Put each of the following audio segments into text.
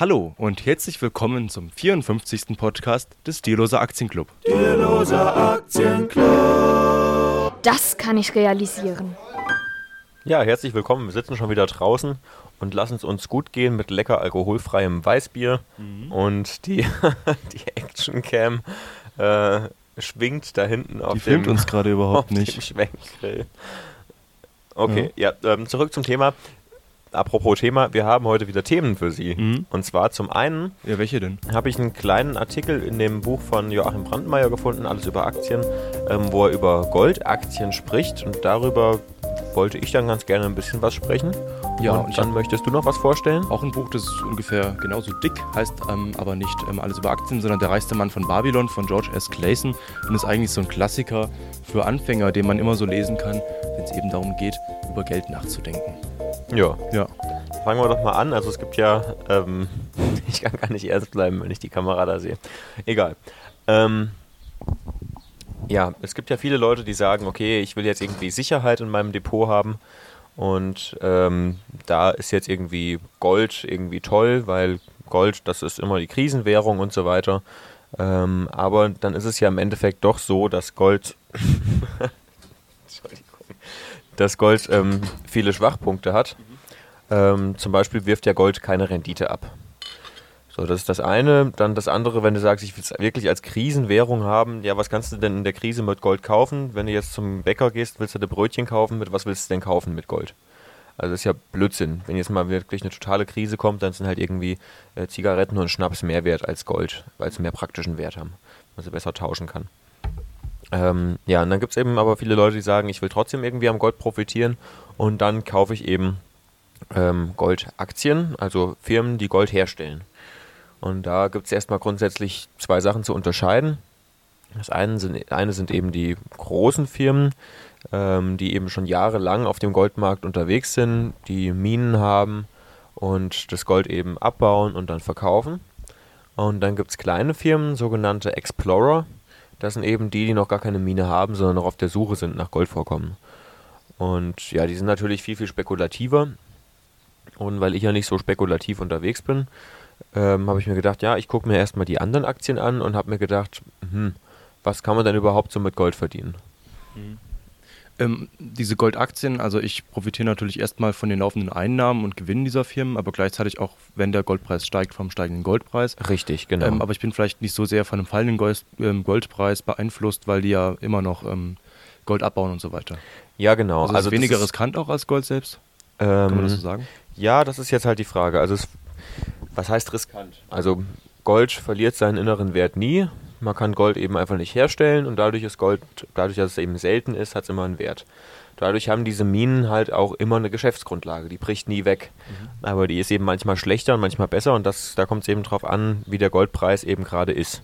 Hallo und herzlich willkommen zum 54. Podcast des Stierloser Aktienclub. Stierloser Aktienclub. Das kann ich realisieren. Ja, herzlich willkommen. Wir sitzen schon wieder draußen und lassen es uns gut gehen mit lecker alkoholfreiem Weißbier. Mhm. Und die, die Actioncam äh, schwingt da hinten auf die dem, filmt uns gerade überhaupt nicht. Schwenkgrill. Okay, ja, ja ähm, zurück zum Thema. Apropos Thema, wir haben heute wieder Themen für Sie. Mhm. Und zwar zum einen. Ja, welche denn? Habe ich einen kleinen Artikel in dem Buch von Joachim Brandmeier gefunden, alles über Aktien, ähm, wo er über Goldaktien spricht. Und darüber wollte ich dann ganz gerne ein bisschen was sprechen. Ja, und, und dann möchtest du noch was vorstellen? Auch ein Buch, das ist ungefähr genauso dick, heißt ähm, aber nicht ähm, alles über Aktien, sondern Der reichste Mann von Babylon von George S. Clayson und ist eigentlich so ein Klassiker für Anfänger, den man immer so lesen kann, wenn es eben darum geht, über Geld nachzudenken. Ja. Ja. Fangen wir doch mal an. Also es gibt ja, ähm, ich kann gar nicht ernst bleiben, wenn ich die Kamera da sehe. Egal. Ähm, ja, es gibt ja viele Leute, die sagen, okay, ich will jetzt irgendwie Sicherheit in meinem Depot haben. Und ähm, da ist jetzt irgendwie Gold irgendwie toll, weil Gold, das ist immer die Krisenwährung und so weiter. Ähm, aber dann ist es ja im Endeffekt doch so, dass Gold, dass Gold ähm, viele Schwachpunkte hat. Mhm. zum Beispiel wirft ja Gold keine Rendite ab. So, das ist das eine. Dann das andere, wenn du sagst, ich will es wirklich als Krisenwährung haben, ja, was kannst du denn in der Krise mit Gold kaufen? Wenn du jetzt zum Bäcker gehst, willst du dir Brötchen kaufen, mit was willst du denn kaufen mit Gold? Also das ist ja Blödsinn. Wenn jetzt mal wirklich eine totale Krise kommt, dann sind halt irgendwie äh, Zigaretten und Schnaps mehr wert als Gold, weil sie mehr praktischen Wert haben, man sie besser tauschen kann. Ähm, ja, und dann gibt es eben aber viele Leute, die sagen, ich will trotzdem irgendwie am Gold profitieren und dann kaufe ich eben ähm, Goldaktien, also Firmen, die Gold herstellen. Und da gibt es erstmal grundsätzlich zwei Sachen zu unterscheiden. Das eine sind, eine sind eben die großen Firmen, ähm, die eben schon jahrelang auf dem Goldmarkt unterwegs sind, die Minen haben und das Gold eben abbauen und dann verkaufen. Und dann gibt es kleine Firmen, sogenannte Explorer. Das sind eben die, die noch gar keine Mine haben, sondern noch auf der Suche sind nach Goldvorkommen. Und ja, die sind natürlich viel, viel spekulativer. Und weil ich ja nicht so spekulativ unterwegs bin, ähm, habe ich mir gedacht, ja, ich gucke mir erstmal die anderen Aktien an und habe mir gedacht, hm, was kann man denn überhaupt so mit Gold verdienen? Mhm. Ähm, diese Goldaktien, also ich profitiere natürlich erstmal von den laufenden Einnahmen und Gewinnen dieser Firmen, aber gleichzeitig auch, wenn der Goldpreis steigt, vom steigenden Goldpreis. Richtig, genau. Ähm, aber ich bin vielleicht nicht so sehr von einem fallenden Gold, ähm, Goldpreis beeinflusst, weil die ja immer noch ähm, Gold abbauen und so weiter. Ja, genau. Also, also ist weniger riskant auch als Gold selbst? Kann man das so sagen? Ja, das ist jetzt halt die Frage. Also es was heißt riskant? Also Gold verliert seinen inneren Wert nie. Man kann Gold eben einfach nicht herstellen und dadurch ist Gold, dadurch, dass es eben selten ist, hat es immer einen Wert. Dadurch haben diese Minen halt auch immer eine Geschäftsgrundlage, die bricht nie weg. Mhm. Aber die ist eben manchmal schlechter und manchmal besser und das, da kommt es eben drauf an, wie der Goldpreis eben gerade ist.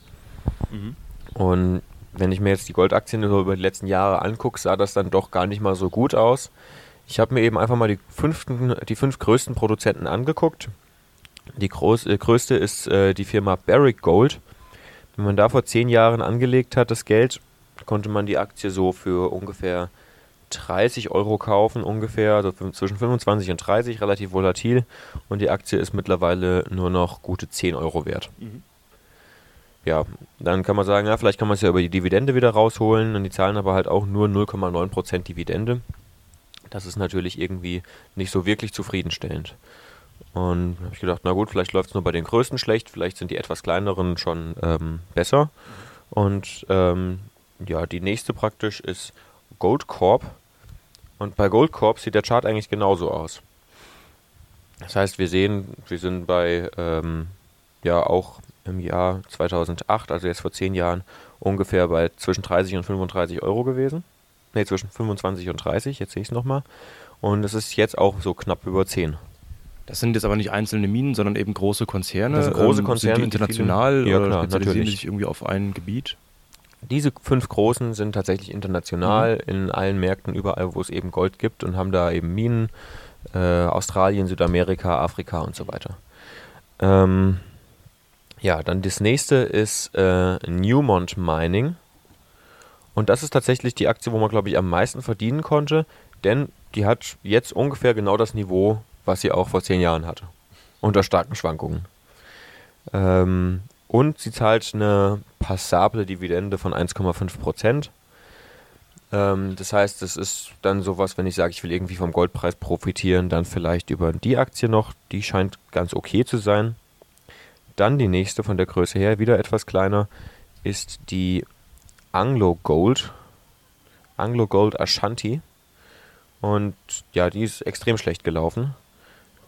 Mhm. Und wenn ich mir jetzt die Goldaktien über die letzten Jahre angucke, sah das dann doch gar nicht mal so gut aus. Ich habe mir eben einfach mal die, fünften, die fünf größten Produzenten angeguckt die groß, äh, größte ist äh, die Firma Barrick Gold. Wenn man da vor zehn Jahren angelegt hat, das Geld, konnte man die Aktie so für ungefähr 30 Euro kaufen, ungefähr also zwischen 25 und 30, relativ volatil. Und die Aktie ist mittlerweile nur noch gute 10 Euro wert. Mhm. Ja, dann kann man sagen, ja, vielleicht kann man es ja über die Dividende wieder rausholen. Und die zahlen aber halt auch nur 0,9% Dividende. Das ist natürlich irgendwie nicht so wirklich zufriedenstellend. Und habe ich gedacht, na gut, vielleicht läuft es nur bei den Größten schlecht, vielleicht sind die etwas kleineren schon ähm, besser. Und ähm, ja, die nächste praktisch ist Goldcorp. Und bei Goldcorp sieht der Chart eigentlich genauso aus. Das heißt, wir sehen, wir sind bei, ähm, ja, auch im Jahr 2008, also jetzt vor zehn Jahren, ungefähr bei zwischen 30 und 35 Euro gewesen. Ne, zwischen 25 und 30, jetzt sehe ich es nochmal. Und es ist jetzt auch so knapp über 10. Das sind jetzt aber nicht einzelne Minen, sondern eben große Konzerne. Das sind große ähm, Konzerne. Sind die international die ja, klar, spezialisieren die sich irgendwie auf ein Gebiet? Diese fünf großen sind tatsächlich international mhm. in allen Märkten, überall, wo es eben Gold gibt und haben da eben Minen. Äh, Australien, Südamerika, Afrika und so weiter. Ähm, ja, dann das nächste ist äh, Newmont Mining. Und das ist tatsächlich die Aktie, wo man, glaube ich, am meisten verdienen konnte, denn die hat jetzt ungefähr genau das Niveau was sie auch vor zehn Jahren hatte. Unter starken Schwankungen. Ähm, und sie zahlt eine passable Dividende von 1,5 Prozent. Ähm, das heißt, es ist dann sowas, wenn ich sage, ich will irgendwie vom Goldpreis profitieren, dann vielleicht über die Aktie noch. Die scheint ganz okay zu sein. Dann die nächste von der Größe her, wieder etwas kleiner, ist die Anglo Gold. Anglo Gold Ashanti. Und ja, die ist extrem schlecht gelaufen.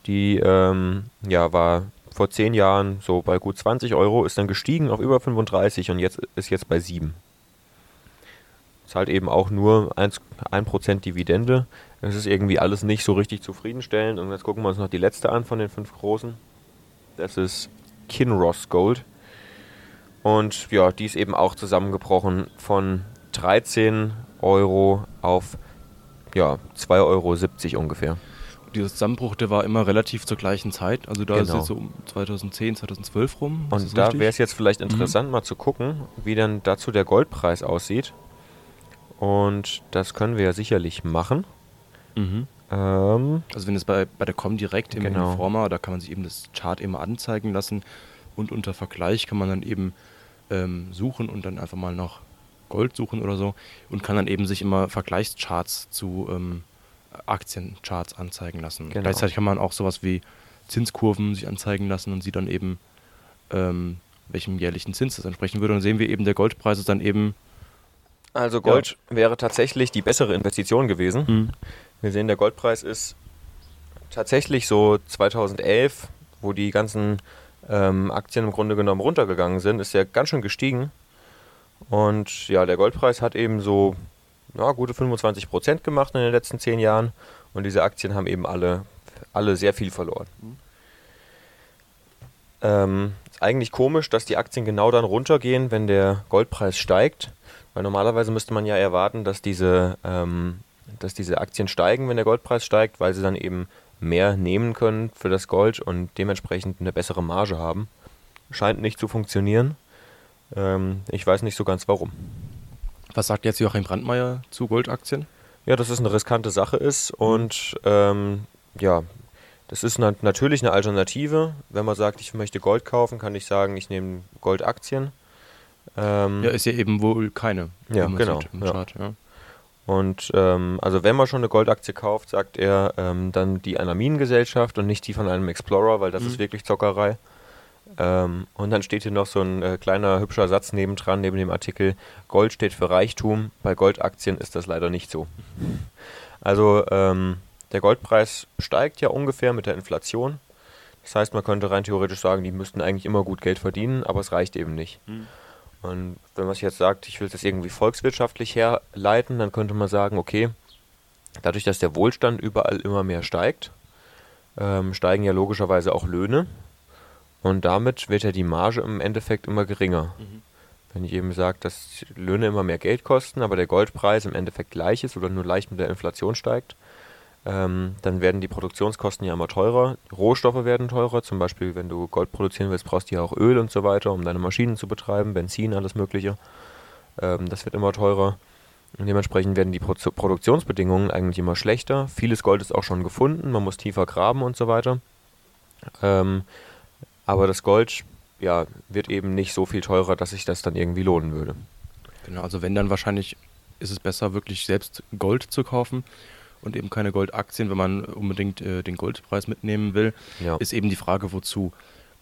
Die ähm, ja, war vor zehn Jahren so bei gut 20 Euro, ist dann gestiegen auf über 35 und jetzt ist jetzt bei 7. Zahlt eben auch nur 1%, 1 Dividende. Das ist irgendwie alles nicht so richtig zufriedenstellend. Und jetzt gucken wir uns noch die letzte an von den fünf großen. Das ist Kinross Gold. Und ja, die ist eben auch zusammengebrochen von 13 Euro auf ja, 2,70 Euro ungefähr. Dieser Zusammenbruch, der war immer relativ zur gleichen Zeit. Also da genau. ist jetzt so um 2010, 2012 rum. Und da wäre es jetzt vielleicht mhm. interessant, mhm. mal zu gucken, wie dann dazu der Goldpreis aussieht. Und das können wir ja sicherlich machen. Mhm. Ähm, also wenn es bei, bei der Comdirect im genau. Informer, da kann man sich eben das Chart immer anzeigen lassen und unter Vergleich kann man dann eben ähm, suchen und dann einfach mal nach Gold suchen oder so und kann dann eben sich immer Vergleichscharts zu ähm, Aktiencharts anzeigen lassen. Genau. Gleichzeitig kann man auch sowas wie Zinskurven sich anzeigen lassen und sieht dann eben, ähm, welchem jährlichen Zins das entsprechen würde. Und dann sehen wir eben, der Goldpreis ist dann eben. Also Gold ja. wäre tatsächlich die bessere Investition gewesen. Mhm. Wir sehen, der Goldpreis ist tatsächlich so 2011, wo die ganzen ähm, Aktien im Grunde genommen runtergegangen sind, ist ja ganz schön gestiegen. Und ja, der Goldpreis hat eben so ja, gute 25 Prozent gemacht in den letzten zehn Jahren. Und diese Aktien haben eben alle, alle sehr viel verloren. Mhm. Ähm, ist eigentlich komisch, dass die Aktien genau dann runtergehen, wenn der Goldpreis steigt. Weil normalerweise müsste man ja erwarten, dass diese, ähm, dass diese Aktien steigen, wenn der Goldpreis steigt, weil sie dann eben mehr nehmen können für das Gold und dementsprechend eine bessere Marge haben. Scheint nicht zu funktionieren. Ähm, ich weiß nicht so ganz warum. Was sagt jetzt Joachim Brandmeier zu Goldaktien? Ja, dass es eine riskante Sache ist und ähm, ja, das ist na natürlich eine Alternative. Wenn man sagt, ich möchte Gold kaufen, kann ich sagen, ich nehme Goldaktien. Ähm, ja, ist ja eben wohl keine. Ja, genau. Ja. Chart, ja. Und ähm, also wenn man schon eine Goldaktie kauft, sagt er, ähm, dann die einer Minengesellschaft und nicht die von einem Explorer, weil das mhm. ist wirklich Zockerei. Ähm, und dann steht hier noch so ein äh, kleiner hübscher Satz nebendran, neben dem Artikel, Gold steht für Reichtum, bei Goldaktien ist das leider nicht so. Also ähm, der Goldpreis steigt ja ungefähr mit der Inflation. Das heißt, man könnte rein theoretisch sagen, die müssten eigentlich immer gut Geld verdienen, aber es reicht eben nicht. Mhm. Und wenn man sich jetzt sagt, ich will das irgendwie volkswirtschaftlich herleiten, dann könnte man sagen, okay, dadurch, dass der Wohlstand überall immer mehr steigt, ähm, steigen ja logischerweise auch Löhne. Und damit wird ja die Marge im Endeffekt immer geringer. Mhm. Wenn ich eben sage, dass Löhne immer mehr Geld kosten, aber der Goldpreis im Endeffekt gleich ist oder nur leicht mit der Inflation steigt, ähm, dann werden die Produktionskosten ja immer teurer. Rohstoffe werden teurer. Zum Beispiel, wenn du Gold produzieren willst, brauchst du ja auch Öl und so weiter, um deine Maschinen zu betreiben, Benzin, alles Mögliche. Ähm, das wird immer teurer. Und dementsprechend werden die Pro Produktionsbedingungen eigentlich immer schlechter. Vieles Gold ist auch schon gefunden, man muss tiefer graben und so weiter. Ähm, aber das Gold ja, wird eben nicht so viel teurer, dass sich das dann irgendwie lohnen würde. Genau, also wenn dann wahrscheinlich ist es besser, wirklich selbst Gold zu kaufen und eben keine Goldaktien, wenn man unbedingt äh, den Goldpreis mitnehmen will, ja. ist eben die Frage, wozu.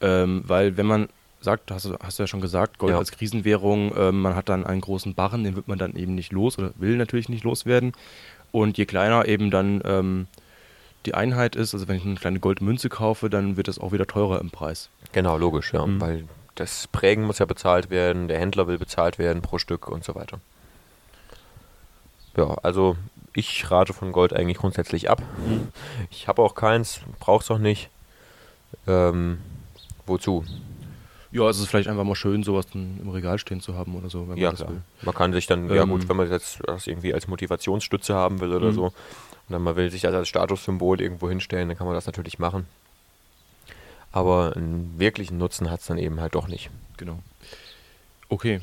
Ähm, weil wenn man sagt, hast du, hast du ja schon gesagt, Gold ja. als Krisenwährung, äh, man hat dann einen großen Barren, den wird man dann eben nicht los oder will natürlich nicht loswerden. Und je kleiner eben dann ähm, die Einheit ist, also wenn ich eine kleine Goldmünze kaufe, dann wird das auch wieder teurer im Preis. Genau, logisch, ja. Mhm. Weil das Prägen muss ja bezahlt werden, der Händler will bezahlt werden pro Stück und so weiter. Ja, also ich rate von Gold eigentlich grundsätzlich ab. Mhm. Ich habe auch keins, brauche es auch nicht. Ähm, wozu? Ja, es ist vielleicht einfach mal schön, sowas im Regal stehen zu haben oder so, wenn ja, man das klar. will. Man kann sich dann, ähm, ja gut, wenn man jetzt das irgendwie als Motivationsstütze haben will oder mhm. so, und dann man will sich das als Statussymbol irgendwo hinstellen, dann kann man das natürlich machen. Aber einen wirklichen Nutzen hat es dann eben halt doch nicht. Genau. Okay,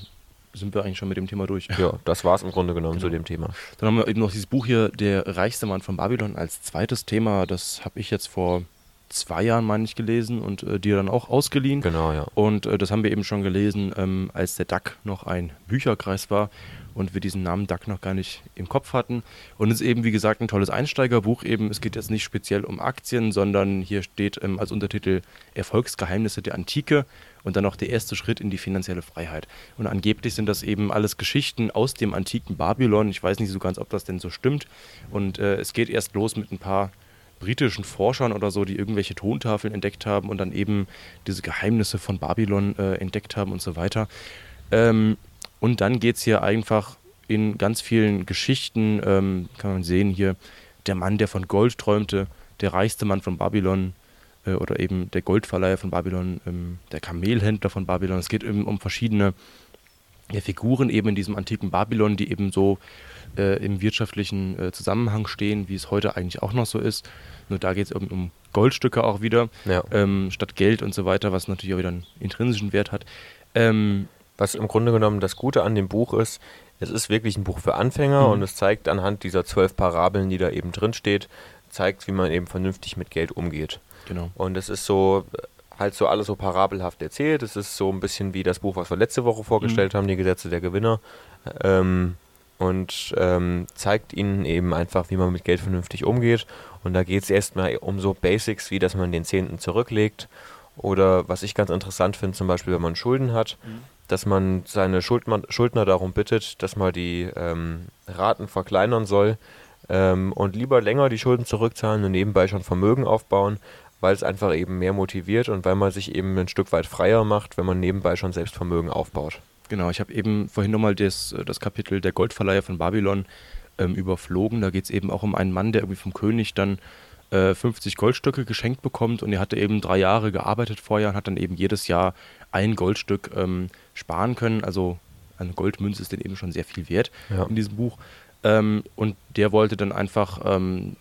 sind wir eigentlich schon mit dem Thema durch. Ja, das war es im Grunde genommen genau. zu dem Thema. Dann haben wir eben noch dieses Buch hier, Der reichste Mann von Babylon, als zweites Thema. Das habe ich jetzt vor zwei Jahren, meine ich, gelesen und äh, dir dann auch ausgeliehen. Genau, ja. Und äh, das haben wir eben schon gelesen, ähm, als der DAC noch ein Bücherkreis war und wir diesen Namen DAC noch gar nicht im Kopf hatten. Und es ist eben, wie gesagt, ein tolles Einsteigerbuch. Eben, es geht jetzt nicht speziell um Aktien, sondern hier steht ähm, als Untertitel Erfolgsgeheimnisse der Antike und dann noch der erste Schritt in die finanzielle Freiheit. Und angeblich sind das eben alles Geschichten aus dem antiken Babylon. Ich weiß nicht so ganz, ob das denn so stimmt. Und äh, es geht erst los mit ein paar britischen Forschern oder so, die irgendwelche Tontafeln entdeckt haben und dann eben diese Geheimnisse von Babylon äh, entdeckt haben und so weiter. Ähm, und dann geht es hier einfach in ganz vielen Geschichten, ähm, kann man sehen hier, der Mann, der von Gold träumte, der reichste Mann von Babylon äh, oder eben der Goldverleiher von Babylon, ähm, der Kamelhändler von Babylon. Es geht eben um verschiedene ja, Figuren eben in diesem antiken Babylon, die eben so äh, im wirtschaftlichen äh, Zusammenhang stehen, wie es heute eigentlich auch noch so ist. Nur da geht es um, um, Goldstücke auch wieder, ja. ähm, statt Geld und so weiter, was natürlich auch wieder einen intrinsischen Wert hat. Ähm, was im Grunde genommen das Gute an dem Buch ist, es ist wirklich ein Buch für Anfänger mhm. und es zeigt anhand dieser zwölf Parabeln, die da eben drin steht, zeigt, wie man eben vernünftig mit Geld umgeht. Genau. Und es ist so halt so alles so parabelhaft erzählt. Es ist so ein bisschen wie das Buch, was wir letzte Woche vorgestellt mhm. haben, die Gesetze der Gewinner. Ähm, und ähm, zeigt ihnen eben einfach, wie man mit Geld vernünftig umgeht. Und da geht es erstmal um so Basics, wie dass man den Zehnten zurücklegt. Oder was ich ganz interessant finde, zum Beispiel, wenn man Schulden hat, mhm. Dass man seine Schuldner, Schuldner darum bittet, dass man die ähm, Raten verkleinern soll ähm, und lieber länger die Schulden zurückzahlen und nebenbei schon Vermögen aufbauen, weil es einfach eben mehr motiviert und weil man sich eben ein Stück weit freier macht, wenn man nebenbei schon selbst Vermögen aufbaut. Genau, ich habe eben vorhin nochmal das, das Kapitel der Goldverleiher von Babylon ähm, überflogen. Da geht es eben auch um einen Mann, der irgendwie vom König dann äh, 50 Goldstücke geschenkt bekommt und er hatte eben drei Jahre gearbeitet vorher und hat dann eben jedes Jahr ein Goldstück ähm, sparen können. Also eine Goldmünze ist denn eben schon sehr viel wert ja. in diesem Buch. Ähm, und der wollte dann einfach ähm,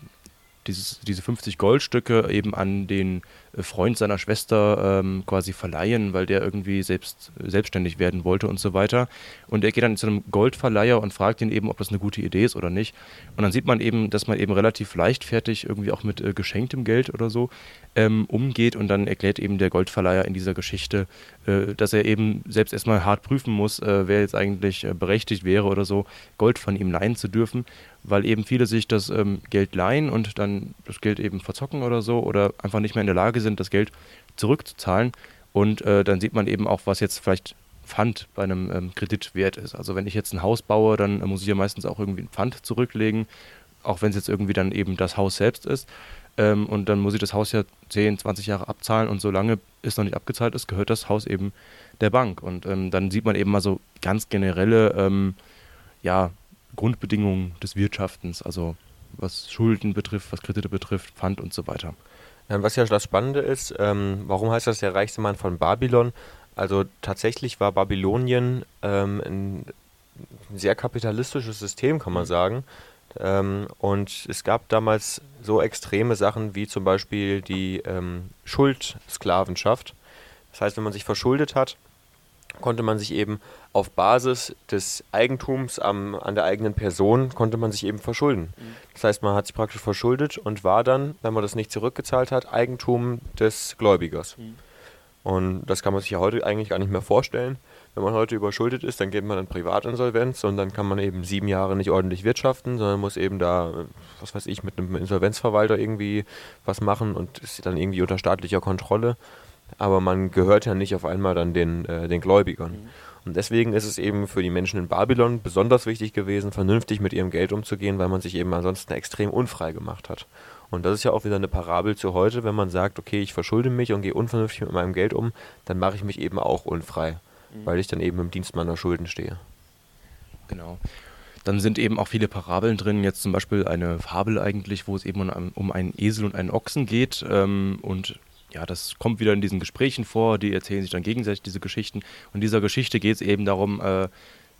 dieses, diese 50 Goldstücke eben an den Freund seiner Schwester ähm, quasi verleihen, weil der irgendwie selbst selbstständig werden wollte und so weiter. Und er geht dann zu einem Goldverleiher und fragt ihn eben, ob das eine gute Idee ist oder nicht. Und dann sieht man eben, dass man eben relativ leichtfertig irgendwie auch mit äh, geschenktem Geld oder so ähm, umgeht und dann erklärt eben der Goldverleiher in dieser Geschichte, äh, dass er eben selbst erstmal hart prüfen muss, äh, wer jetzt eigentlich äh, berechtigt wäre oder so, Gold von ihm leihen zu dürfen weil eben viele sich das ähm, Geld leihen und dann das Geld eben verzocken oder so oder einfach nicht mehr in der Sind, das Geld zurückzuzahlen. Und äh, dann sieht man eben auch, was jetzt vielleicht Pfand bei einem ähm, Kredit wert ist. Also wenn ich jetzt ein Haus baue, dann äh, muss ich ja meistens auch irgendwie ein Pfand zurücklegen, auch wenn es jetzt irgendwie dann eben das Haus selbst ist. Ähm, und dann muss ich das Haus ja 10, 20 Jahre abzahlen und solange es noch nicht abgezahlt ist, gehört das Haus eben der Bank. Und ähm, dann sieht man eben mal so ganz generelle ähm, ja, Grundbedingungen des Wirtschaftens, also was Schulden betrifft, was Kredite betrifft, Pfand und so weiter. Ja, was ja das Spannende ist, ähm, warum heißt das der reichste Mann von Babylon? Also tatsächlich war Babylonien ähm, ein sehr kapitalistisches System, kann man mhm. sagen. Ähm, und es gab damals so extreme Sachen wie zum Beispiel die ähm, Schuldsklavenschaft. Das heißt, wenn man sich verschuldet hat, konnte man sich eben auf Basis des Eigentums am, an der eigenen Person konnte man sich eben verschulden. Mhm. Das heißt, man hat sich praktisch verschuldet und war dann, wenn man das nicht zurückgezahlt hat, Eigentum des Gläubigers. Mhm. Und das kann man sich ja heute eigentlich gar nicht mehr vorstellen. Wenn man heute überschuldet ist, dann geht man in Privatinsolvenz und dann kann man eben sieben Jahre nicht ordentlich wirtschaften, sondern muss eben da, was weiß ich, mit einem Insolvenzverwalter irgendwie was machen und ist dann irgendwie unter staatlicher Kontrolle aber man gehört ja nicht auf einmal dann den, äh, den Gläubigern. Mhm. Und deswegen ist es eben für die Menschen in Babylon besonders wichtig gewesen, vernünftig mit ihrem Geld umzugehen, weil man sich eben ansonsten extrem unfrei gemacht hat. Und das ist ja auch wieder eine Parabel zu heute, wenn man sagt, okay, ich verschulde mich und gehe unvernünftig mit meinem Geld um, dann mache ich mich eben auch unfrei, mhm. weil ich dann eben im Dienst meiner Schulden stehe. Genau. Dann sind eben auch viele Parabeln drin, jetzt zum Beispiel eine Fabel eigentlich, wo es eben um, um einen Esel und einen Ochsen geht ähm, und ja, das kommt wieder in diesen Gesprächen vor, die erzählen sich dann gegenseitig diese Geschichten. Und dieser Geschichte geht es eben darum, äh,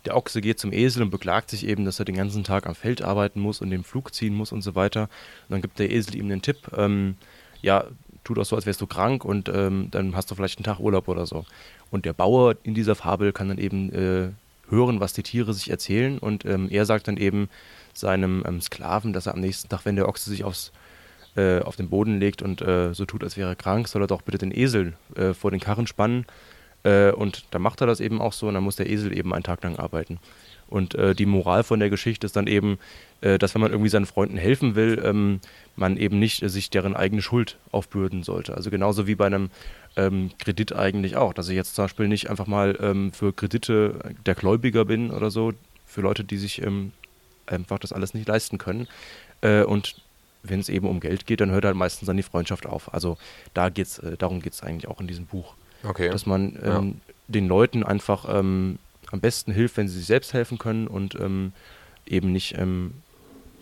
der Ochse geht zum Esel und beklagt sich eben, dass er den ganzen Tag am Feld arbeiten muss und den Flug ziehen muss und so weiter. Und dann gibt der Esel ihm den Tipp, ähm, ja, tut auch so, als wärst du krank und ähm, dann hast du vielleicht einen Tag Urlaub oder so. Und der Bauer in dieser Fabel kann dann eben äh, hören, was die Tiere sich erzählen und ähm, er sagt dann eben seinem ähm, Sklaven, dass er am nächsten Tag, wenn der Ochse sich aufs äh, auf den Boden legt und äh, so tut, als wäre er krank, soll er doch bitte den Esel äh, vor den Karren spannen. Äh, und dann macht er das eben auch so und dann muss der Esel eben einen Tag lang arbeiten. Und äh, die Moral von der Geschichte ist dann eben, äh, dass wenn man irgendwie seinen Freunden helfen will, ähm, man eben nicht sich deren eigene Schuld aufbürden sollte. Also genauso wie bei einem ähm, Kredit eigentlich auch, dass ich jetzt zum Beispiel nicht einfach mal ähm, für Kredite der Gläubiger bin oder so, für Leute, die sich ähm, einfach das alles nicht leisten können. Äh, und wenn es eben um Geld geht, dann hört halt meistens dann die Freundschaft auf. Also da geht's, äh, darum geht es eigentlich auch in diesem Buch. Okay. Dass man ähm, ja. den Leuten einfach ähm, am besten hilft, wenn sie sich selbst helfen können und ähm, eben nicht ähm,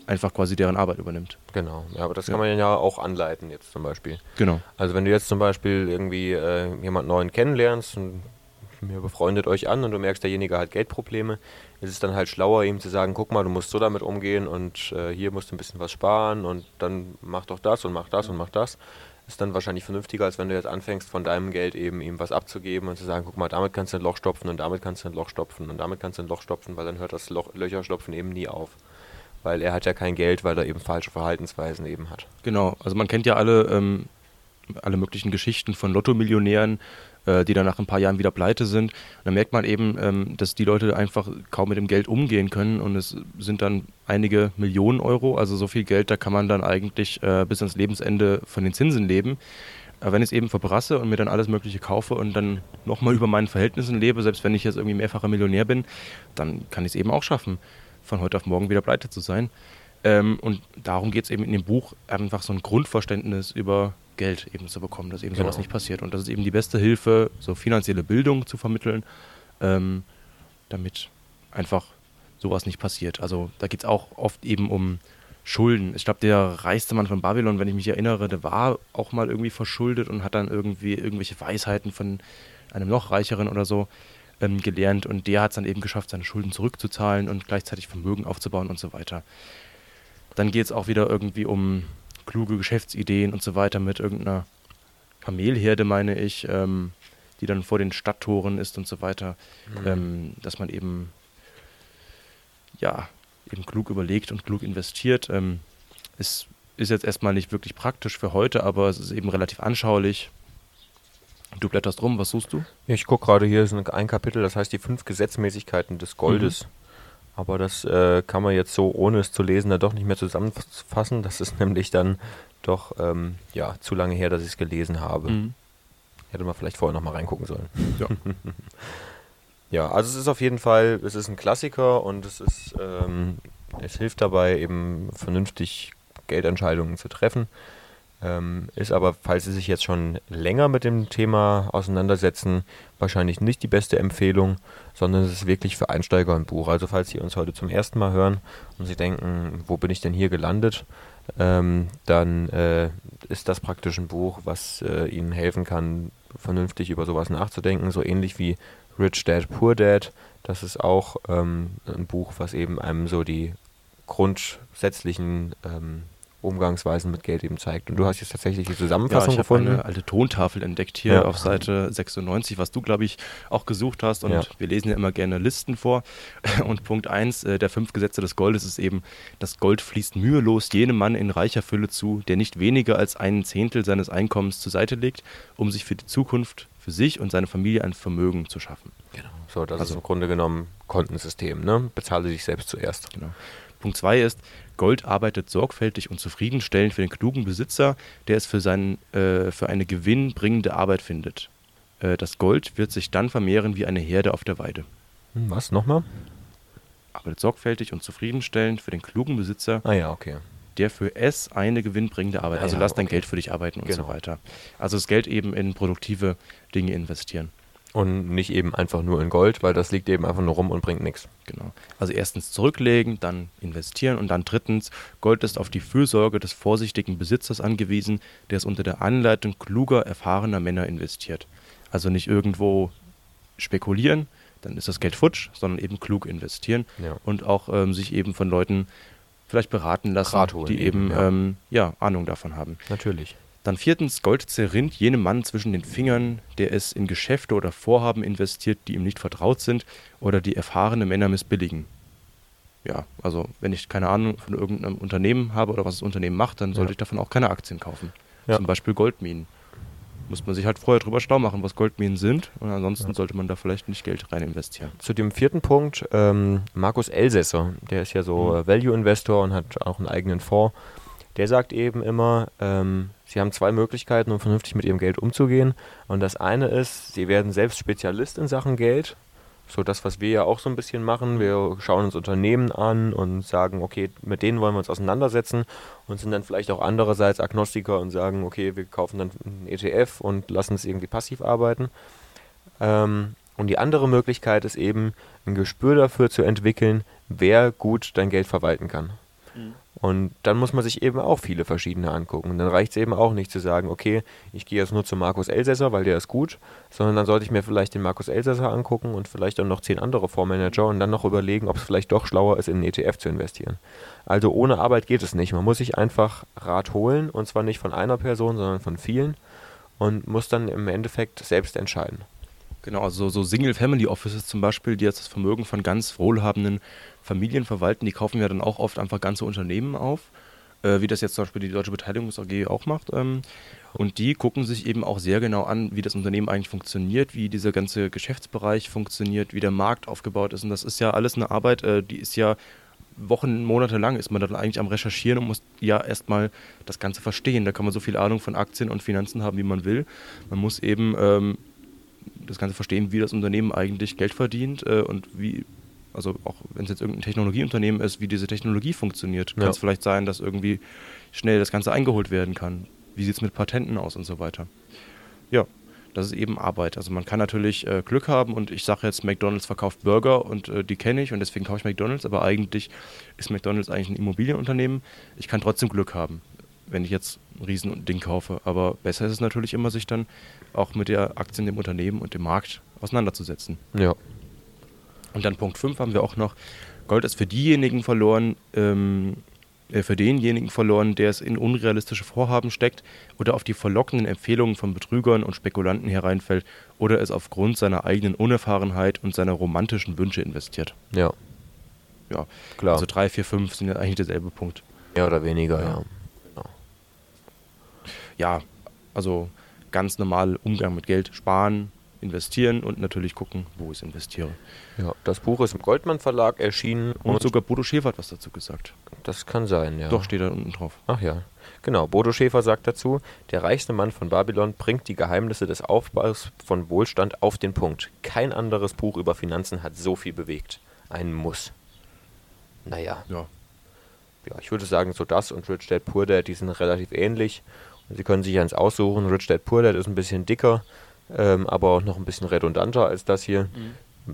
einfach quasi deren Arbeit übernimmt. Genau, ja, aber das ja. kann man ja auch anleiten jetzt zum Beispiel. Genau. Also wenn du jetzt zum Beispiel irgendwie äh, jemanden neuen kennenlernst und ihr befreundet euch an und du merkst, derjenige hat Geldprobleme, ist es dann halt schlauer, ihm zu sagen, guck mal, du musst so damit umgehen und äh, hier musst du ein bisschen was sparen und dann mach doch das und mach das und mach das. Ist dann wahrscheinlich vernünftiger, als wenn du jetzt anfängst, von deinem Geld eben ihm was abzugeben und zu sagen, guck mal, damit kannst du ein Loch stopfen und damit kannst du ein Loch stopfen und damit kannst du ein Loch stopfen, weil dann hört das Loch, Löcherstopfen eben nie auf. Weil er hat ja kein Geld, weil er eben falsche Verhaltensweisen eben hat. Genau, also man kennt ja alle, ähm, alle möglichen Geschichten von Lotto-Millionären, äh, die dann nach ein paar Jahren wieder pleite sind. Und dann merkt man eben, ähm, dass die Leute einfach kaum mit dem Geld umgehen können und es sind dann einige Millionen Euro, also so viel Geld, da kann man dann eigentlich äh, bis ans Lebensende von den Zinsen leben. Aber wenn ich es eben verbrasse und mir dann alles Mögliche kaufe und dann nochmal über meinen Verhältnissen lebe, selbst wenn ich jetzt irgendwie mehrfacher Millionär bin, dann kann ich es eben auch schaffen, von heute auf morgen wieder pleite zu sein. Ähm, und darum geht es eben in dem Buch, einfach so ein Grundverständnis über Geld eben zu bekommen, dass eben genau. sowas nicht passiert. Und das ist eben die beste Hilfe, so finanzielle Bildung zu vermitteln, ähm, damit einfach sowas nicht passiert. Also da geht es auch oft eben um Schulden. Ich glaube, der reichste Mann von Babylon, wenn ich mich erinnere, der war auch mal irgendwie verschuldet und hat dann irgendwie irgendwelche Weisheiten von einem noch reicheren oder so ähm, gelernt. Und der hat es dann eben geschafft, seine Schulden zurückzuzahlen und gleichzeitig Vermögen aufzubauen und so weiter. Dann geht es auch wieder irgendwie um kluge Geschäftsideen und so weiter mit irgendeiner Kamelherde, meine ich, ähm, die dann vor den Stadttoren ist und so weiter, mhm. ähm, dass man eben ja eben klug überlegt und klug investiert. Ähm, es ist jetzt erstmal nicht wirklich praktisch für heute, aber es ist eben relativ anschaulich. Du blätterst rum, was suchst du? Ja, ich gucke gerade, hier ist ein Kapitel, das heißt die fünf Gesetzmäßigkeiten des Goldes. Mhm. Aber das äh, kann man jetzt so, ohne es zu lesen, dann doch nicht mehr zusammenfassen. Das ist nämlich dann doch ähm, ja, zu lange her, dass ich es gelesen habe. Mhm. Hätte man vielleicht vorher nochmal reingucken sollen. Ja. ja, also es ist auf jeden Fall, es ist ein Klassiker und es ist, ähm, es hilft dabei, eben vernünftig Geldentscheidungen zu treffen. Ähm, ist aber, falls Sie sich jetzt schon länger mit dem Thema auseinandersetzen, wahrscheinlich nicht die beste Empfehlung, sondern es ist wirklich für Einsteiger ein Buch. Also falls Sie uns heute zum ersten Mal hören und Sie denken, wo bin ich denn hier gelandet, ähm, dann äh, ist das praktisch ein Buch, was äh, Ihnen helfen kann, vernünftig über sowas nachzudenken, so ähnlich wie Rich Dad, Poor Dad. Das ist auch ähm, ein Buch, was eben einem so die grundsätzlichen ähm, Umgangsweisen mit Geld eben zeigt. Und du hast jetzt tatsächlich die Zusammenfassung ja, ich gefunden. eine alte Tontafel entdeckt hier ja. auf Seite 96, was du, glaube ich, auch gesucht hast. Und ja. wir lesen ja immer gerne Listen vor. Und Punkt 1 äh, der fünf Gesetze des Goldes ist eben, das Gold fließt mühelos jenem Mann in reicher Fülle zu, der nicht weniger als einen Zehntel seines Einkommens zur Seite legt, um sich für die Zukunft, für sich und seine Familie ein Vermögen zu schaffen. Genau. So, das also, ist im Grunde genommen Kontensystem. Ne? Bezahle dich selbst zuerst. Genau. Punkt 2 ist, Gold arbeitet sorgfältig und zufriedenstellend für den klugen Besitzer, der es für, seinen, äh, für eine gewinnbringende Arbeit findet. Äh, das Gold wird sich dann vermehren wie eine Herde auf der Weide. Hm, was, nochmal? Arbeitet sorgfältig und zufriedenstellend für den klugen Besitzer, ah, ja, okay. der für es eine gewinnbringende Arbeit, ah, also ja, lass dein Geld für dich arbeiten und genau. so weiter. Also das Geld eben in produktive Dinge investieren. Und nicht eben einfach nur in Gold, weil das liegt eben einfach nur rum und bringt nichts. Genau. Also erstens zurücklegen, dann investieren und dann drittens, Gold ist auf die Fürsorge des vorsichtigen Besitzers angewiesen, der es unter der Anleitung kluger, erfahrener Männer investiert. Also nicht irgendwo spekulieren, dann ist das Geld futsch, sondern eben klug investieren ja. und auch ähm, sich eben von Leuten vielleicht beraten lassen, die eben, eben ja. Ähm, ja, Ahnung davon haben. Natürlich. Dann viertens, Gold zerrinnt jenem Mann zwischen den Fingern, der es in Geschäfte oder Vorhaben investiert, die ihm nicht vertraut sind oder die erfahrene Männer missbilligen. ja, also wenn ich keine Ahnung von irgendeinem Unternehmen habe oder was das Unternehmen macht, dann sollte Ja. ich davon auch keine Aktien kaufen. Ja. Zum Beispiel Goldminen. Muss man sich halt vorher drüber schlau machen, was Goldminen sind. Und ansonsten Ja. sollte man da vielleicht nicht Geld rein investieren. Zu dem vierten Punkt, ähm, Markus Elsässer, der ist ja so Mhm. Value-Investor und hat auch einen eigenen Fonds. Der sagt eben immer, ähm, sie haben zwei Möglichkeiten, um vernünftig mit ihrem Geld umzugehen. Und das eine ist, sie werden selbst Spezialist in Sachen Geld. So das, was wir ja auch so ein bisschen machen. Wir schauen uns Unternehmen an und sagen, okay, mit denen wollen wir uns auseinandersetzen und sind dann vielleicht auch andererseits Agnostiker und sagen, okay, wir kaufen dann einen ETF und lassen es irgendwie passiv arbeiten. Ähm, und die andere Möglichkeit ist eben, ein Gespür dafür zu entwickeln, wer gut dein Geld verwalten kann. Und dann muss man sich eben auch viele verschiedene angucken. Und dann reicht es eben auch nicht zu sagen, okay, ich gehe jetzt nur zu Markus Elsässer, weil der ist gut, sondern dann sollte ich mir vielleicht den Markus Elsässer angucken und vielleicht auch noch zehn andere Fondsmanager und dann noch überlegen, ob es vielleicht doch schlauer ist, in einen ETF zu investieren. Also ohne Arbeit geht es nicht. Man muss sich einfach Rat holen und zwar nicht von einer Person, sondern von vielen und muss dann im Endeffekt selbst entscheiden. Genau, also so Single-Family-Offices zum Beispiel, die jetzt das Vermögen von ganz wohlhabenden Familien verwalten, die kaufen ja dann auch oft einfach ganze Unternehmen auf, äh, wie das jetzt zum Beispiel die Deutsche Beteiligungs AG auch macht. Ähm, und die gucken sich eben auch sehr genau an, wie das Unternehmen eigentlich funktioniert, wie dieser ganze Geschäftsbereich funktioniert, wie der Markt aufgebaut ist. Und das ist ja alles eine Arbeit, äh, die ist ja Wochen, Monate lang ist man dann eigentlich am Recherchieren und muss ja erstmal das Ganze verstehen. Da kann man so viel Ahnung von Aktien und Finanzen haben, wie man will. Man muss eben ähm, das Ganze verstehen, wie das Unternehmen eigentlich Geld verdient äh, und wie, also auch wenn es jetzt irgendein Technologieunternehmen ist, wie diese Technologie funktioniert. Ja. Kann es vielleicht sein, dass irgendwie schnell das Ganze eingeholt werden kann. Wie sieht es mit Patenten aus und so weiter. Ja, das ist eben Arbeit. Also man kann natürlich äh, Glück haben und ich sage jetzt, McDonald's verkauft Burger und äh, die kenne ich und deswegen kaufe ich McDonald's, aber eigentlich ist McDonald's eigentlich ein Immobilienunternehmen. Ich kann trotzdem Glück haben, wenn ich jetzt ein Riesending kaufe. Aber besser ist es natürlich immer, sich dann auch mit der Aktien, dem Unternehmen und dem Markt auseinanderzusetzen. Ja. Und dann Punkt 5 haben wir auch noch, Gold ist für diejenigen verloren, ähm, äh, für denjenigen verloren, der es in unrealistische Vorhaben steckt oder auf die verlockenden Empfehlungen von Betrügern und Spekulanten hereinfällt oder es aufgrund seiner eigenen Unerfahrenheit und seiner romantischen Wünsche investiert. Ja, Ja, klar. also 3, 4, 5 sind ja eigentlich derselbe Punkt. Mehr oder weniger, Ja. ja. Ja, also ganz normal Umgang mit Geld, sparen, investieren und natürlich gucken, wo ich investiere. ja. Das Buch ist im Goldmann Verlag erschienen Und sogar Bodo Schäfer hat was dazu gesagt. das kann sein, ja. Doch, steht da unten drauf. Ach ja. Genau, Bodo Schäfer sagt dazu, der reichste Mann von Babylon bringt die Geheimnisse des Aufbaus von Wohlstand auf den Punkt. Kein anderes Buch über Finanzen hat so viel bewegt. Ein Muss. Naja, Ja, ja, ich würde sagen, so das und Rich Dad Poor Dad, die sind relativ ähnlich. Sie können sich eins aussuchen. Rich Dad Poor Dad ist ein bisschen dicker, ähm, aber auch noch ein bisschen redundanter als das hier.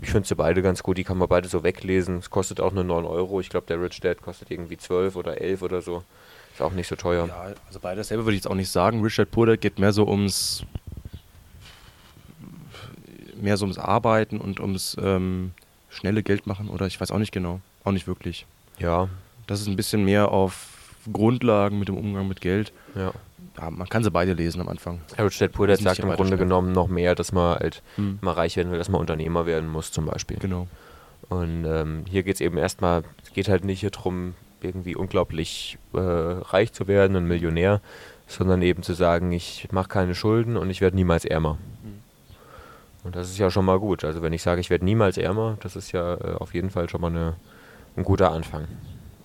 Ich finde sie beide ganz gut, die kann man beide so weglesen. Es kostet auch nur 9 Euro. Ich glaube, der Rich Dad kostet irgendwie 12 oder 11 oder so. Ist auch nicht so teuer. Ja, also beides selber würde ich jetzt auch nicht sagen. Richard Purder geht mehr so ums mehr so ums Arbeiten und ums ähm, schnelle Geld machen oder ich weiß auch nicht genau. Auch nicht wirklich. Ja, Das ist ein bisschen mehr auf Grundlagen mit dem Umgang mit Geld. ja. Ja, man kann sie beide lesen am Anfang. Poor Dad Sind sagt im Grunde genommen noch mehr, dass man halt Hm. mal reich werden will, dass man Unternehmer werden muss zum Beispiel. Genau. Und ähm, hier geht es eben erstmal, es geht halt nicht hier drum, irgendwie unglaublich äh, reich zu werden, ein Millionär, sondern eben zu sagen, ich mache keine Schulden und ich werde niemals ärmer. Und das ist ja schon mal gut. Also wenn ich sage, ich werde niemals ärmer, das ist ja äh, auf jeden Fall schon mal eine, ein guter Anfang.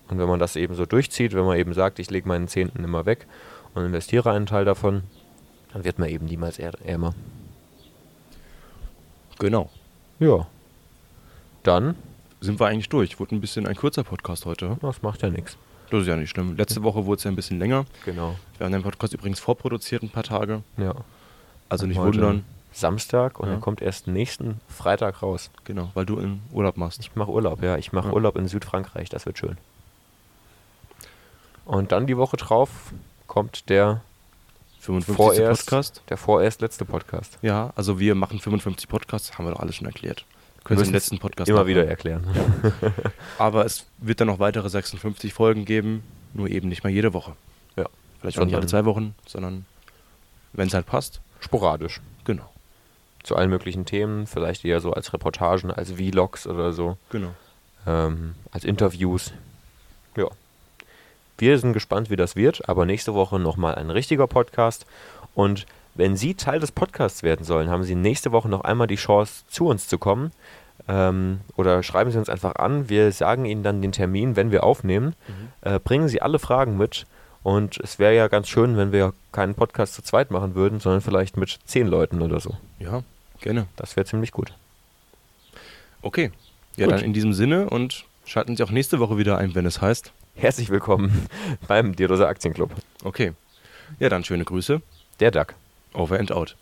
Und wenn man das eben so durchzieht, wenn man eben sagt, ich lege meinen Zehnten immer weg und investiere einen Teil davon, dann wird man eben niemals är ärmer. Genau. Ja. Dann, Sind wir eigentlich durch. Wurde ein bisschen ein kurzer Podcast heute. das macht ja nichts. Das ist ja nicht schlimm. Letzte Woche wurde es ja ein bisschen länger. Genau. Wir haben den Podcast übrigens vorproduziert ein paar Tage. Ja. Also Und nicht wundern. Samstag und Ja. er kommt erst nächsten Freitag raus. Genau, weil du in Urlaub machst. Ich mache Urlaub, ja. Ich mache Ja. Urlaub in Südfrankreich, das wird schön. Und dann die Woche drauf kommt der 55. vorerst, Podcast. der vorerst letzte Podcast. Ja, also wir machen 55 Podcasts, haben wir doch alles schon erklärt. Können Sie im müssen's letzten Podcast Immer nachhören. wieder erklären. Aber es wird dann noch weitere 56 Folgen geben, nur eben nicht mehr jede Woche. Ja. Vielleicht auch nicht alle zwei Wochen, sondern wenn es halt passt. Sporadisch. Genau, Zu allen möglichen Themen, vielleicht eher so als Reportagen, als Vlogs oder so. genau. ähm, als Interviews. Wir sind gespannt, wie das wird, aber nächste Woche nochmal ein richtiger Podcast. Und wenn Sie Teil des Podcasts werden sollen, haben Sie nächste Woche noch einmal die Chance, zu uns zu kommen. Ähm, oder schreiben Sie uns einfach an. Wir sagen Ihnen dann den Termin, wenn wir aufnehmen. Mhm. Äh, bringen Sie alle Fragen mit. Und es wäre ja ganz schön, wenn wir keinen Podcast zu zweit machen würden, sondern vielleicht mit zehn Leuten oder so. Ja, gerne. Das wäre ziemlich gut. Okay. Ja, gut. dann in diesem Sinne und schalten Sie auch nächste Woche wieder ein, wenn es heißt. Herzlich willkommen beim Diodoser Aktienclub. Okay. Ja, dann schöne Grüße. Der Duck. Over and out.